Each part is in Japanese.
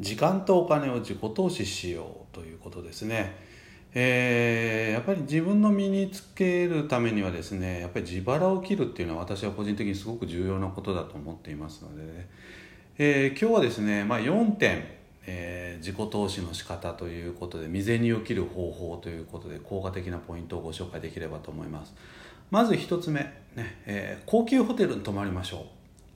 時間とお金を自己投資しようということですね。えー、やっぱり自分の身につけるためにはですねやっぱり自腹を切るっていうのは私は個人的にすごく重要なことだと思っていますので、ね、えー、今日はですね、まあ、4点、えー、自己投資の仕方ということで未然に起きる方法ということで効果的なポイントをご紹介できればと思います。まず1つ目、ねえー、高級ホテルに泊まりましょう。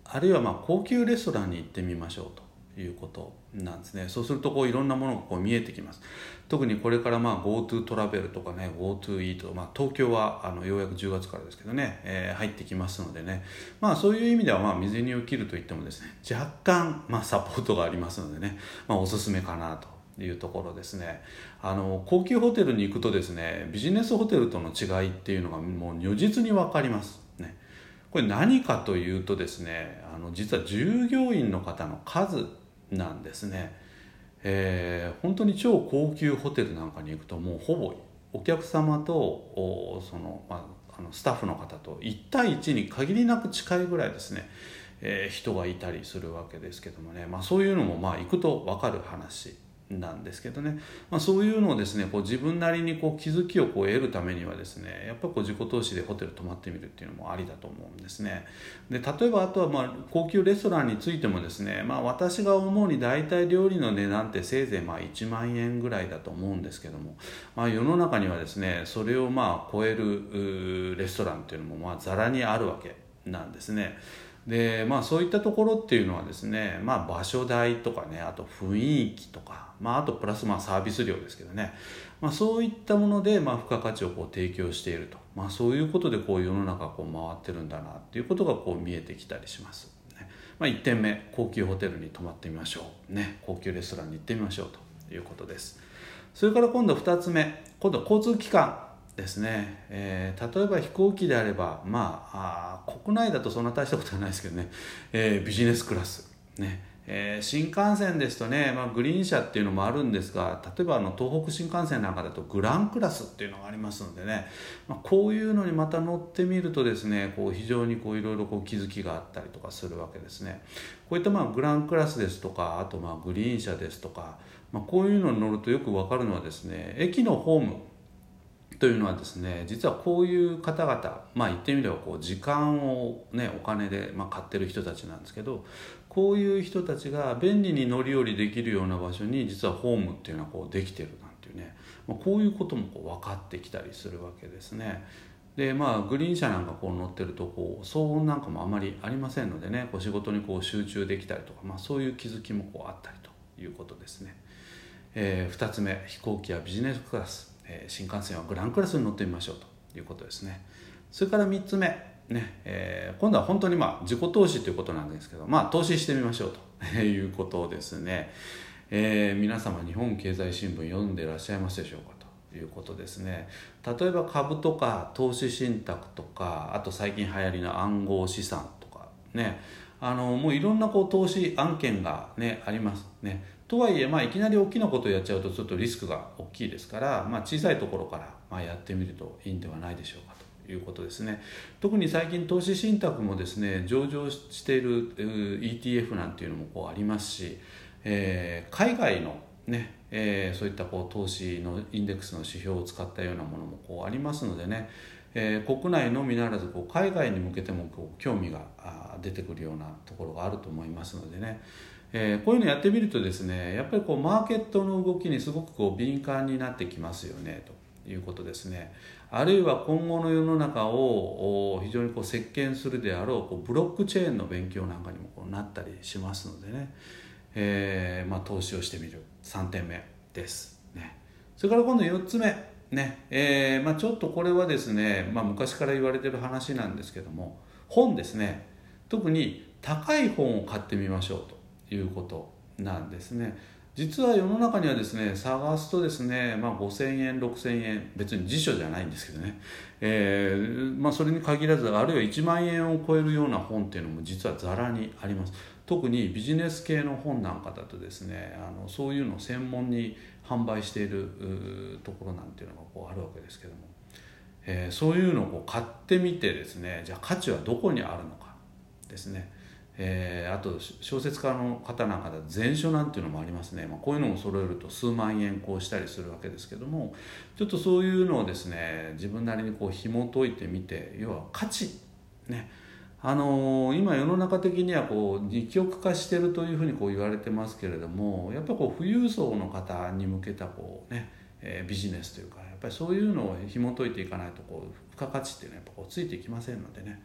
あるいはまあ高級レストランに行ってみましょうと。いうことなんですね。そうするとこういろんなものがこう見えてきます。特にこれからまあ GoTo トラベルとかね GoTo イート、まあ、東京はあのようやく10月からですけどね、えー、入ってきますのでね。まあそういう意味ではまあ未然に起きるといってもですね若干まあサポートがありますのでね、まあ、おすすめかなというところですね。あの高級ホテルに行くとですねビジネスホテルとの違いっていうのがもう如実に分かりますね。これ何かというとですねあの実は従業員の方の数なんですね、えー、本当に超高級ホテルなんかに行くともうほぼお客様とその、まあ、あのスタッフの方と1対1に限りなく近いぐらいですね、えー、人がいたりするわけですけどもね、まあ、そういうのもまあ行くと分かる話なんですけどね、まあ、そういうのをですねこう自分なりにこう気づきをこう得るためにはですねやっぱりこう自己投資でホテル泊まってみるっていうのもありだと思うんですねで例えばあとはまあ高級レストランについてもですね、まあ、私が思うに大体料理の値段ってせいぜいまあ1万円ぐらいだと思うんですけども、まあ、世の中にはですねそれをまあ超えるレストランっていうのもまあざらにあるわけなんですね。でまあそういったところっていうのはですね、まあ、場所代とかねあと雰囲気とか、まあ、あとプラスまあサービス料ですけどね、まあ、そういったものでまあ付加価値をこう提供していると、まあ、そういうことでこう世の中こう回ってるんだなっていうことがこう見えてきたりします。ね。まあ、1点目高級ホテルに泊まってみましょう、ね、高級レストランに行ってみましょうということです。それから今度2つ目今度は交通機関。ですね、えー、例えば飛行機であればまああ国内だとそんな大したことはないですけどね、えー、ビジネスクラス。ね。えー、新幹線ですとね、まあ、グリーン車っていうのもあるんですが例えばあの東北新幹線なんかだとグランクラスっていうのがありますのでね、まあ、こういうのにまた乗ってみるとですねこう非常にこういろいろこう気づきがあったりとかするわけですね。こういったまあグランクラスですとかあとまあグリーン車ですとか、まあ、こういうのに乗るとよく分かるのはですね駅のホーム。というのはですね実はこういう方々まあ言ってみればこう時間をねお金でまあ買ってる人たちなんですけどこういう人たちが便利に乗り降りできるような場所に実はホームっていうのはこうできてるなんていうね、まあ、こういうこともこう分かってきたりするわけですね。でまあグリーン車なんかこう乗ってるとこう騒音なんかもあまりありませんのでねこう仕事にこう集中できたりとか、まあ、そういう気づきもこうあったりということですね。えー、2つ目飛行機やビジネスクラスえ新幹線はグランクラスに乗ってみましょうということですね。それから3つ目ねえー、今度は本当にまあ自己投資ということなんですけどまあ投資してみましょうということですね、えー、皆様日本経済新聞読んでいらっしゃいますでしょうかということですね。例えば株とか投資信託とかあと最近流行りの暗号資産とかねあのもういろんなこう投資案件がねありますね。とはいえ、まあ、いきなり大きなことをやっちゃうとちょっとリスクが大きいですから、まあ、小さいところから、ま、やってみるといいんではないでしょうかということですね。特に最近投資信託もですね上場している ETF なんていうのもこうありますし、えー、海外のねえー、そういったこう投資のインデックスの指標を使ったようなものもこうありますのでね、えー、国内のみならずこう海外に向けてもこう興味が出てくるようなところがあると思いますのでね、えー、こういうのやってみるとですねやっぱりこうマーケットの動きにすごくこう敏感になってきますよねということですね。あるいは今後の世の中を非常にこう席巻するであろうこうブロックチェーンの勉強なんかにもこうなったりしますのでね、えーまあ、投資をしてみる。3点目です、ね、それから今度4つ目ね。えーまあ、ちょっとこれはですね、まあ、昔から言われてる話なんですけども本ですね。特に高い本を買ってみましょうと。いうことなんですね。実は世の中にはですね探すとですね、まあ、5000円6000円別に辞書じゃないんですけどね、えーまあ、それに限らずあるいは1万円を超えるような本っていうのも実はざらにあります。特にビジネス系の本なんかだとですねあのそういうのを専門に販売しているところなんていうのがこうあるわけですけども、えー、そういうのをこう買ってみてですねじゃあ価値はどこにあるのかですね。えー、あと小説家の方なんかだと全書なんていうのもありますね、まあ、こういうのを揃えると数万円こうしたりするわけですけどもちょっとそういうのをですね自分なりにこう紐解いてみて要は価値ね。あのー、今世の中的にはこう二極化してるというふうにこう言われてますけれどもやっぱこう富裕層の方に向けたこうね、えー、ビジネスというかやっぱりそういうのを紐解いていかないとこう付加価値っていうのはやっぱこうついていきませんのでね。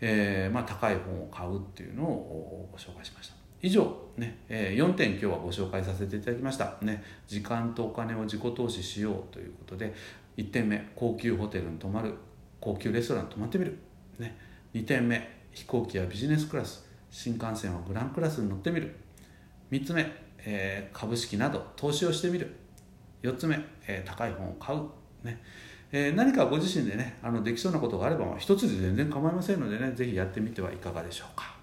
えー、まあ、高い本を買うっていうのをご紹介しました。以上、ねえ、4点今日はご紹介させていただきました、ね、時間とお金を自己投資しようということで1点目高級ホテルに泊まる高級レストランに泊まってみる、ね、2点目飛行機やビジネスクラス新幹線はグランクラスに乗ってみる。3つ目、えー、株式など投資をしてみる。4つ目、えー、高い本を買う、ねえー、何かご自身でねあのできそうなことがあれば一つで全然構いませんのでね是非やってみてはいかがでしょうか。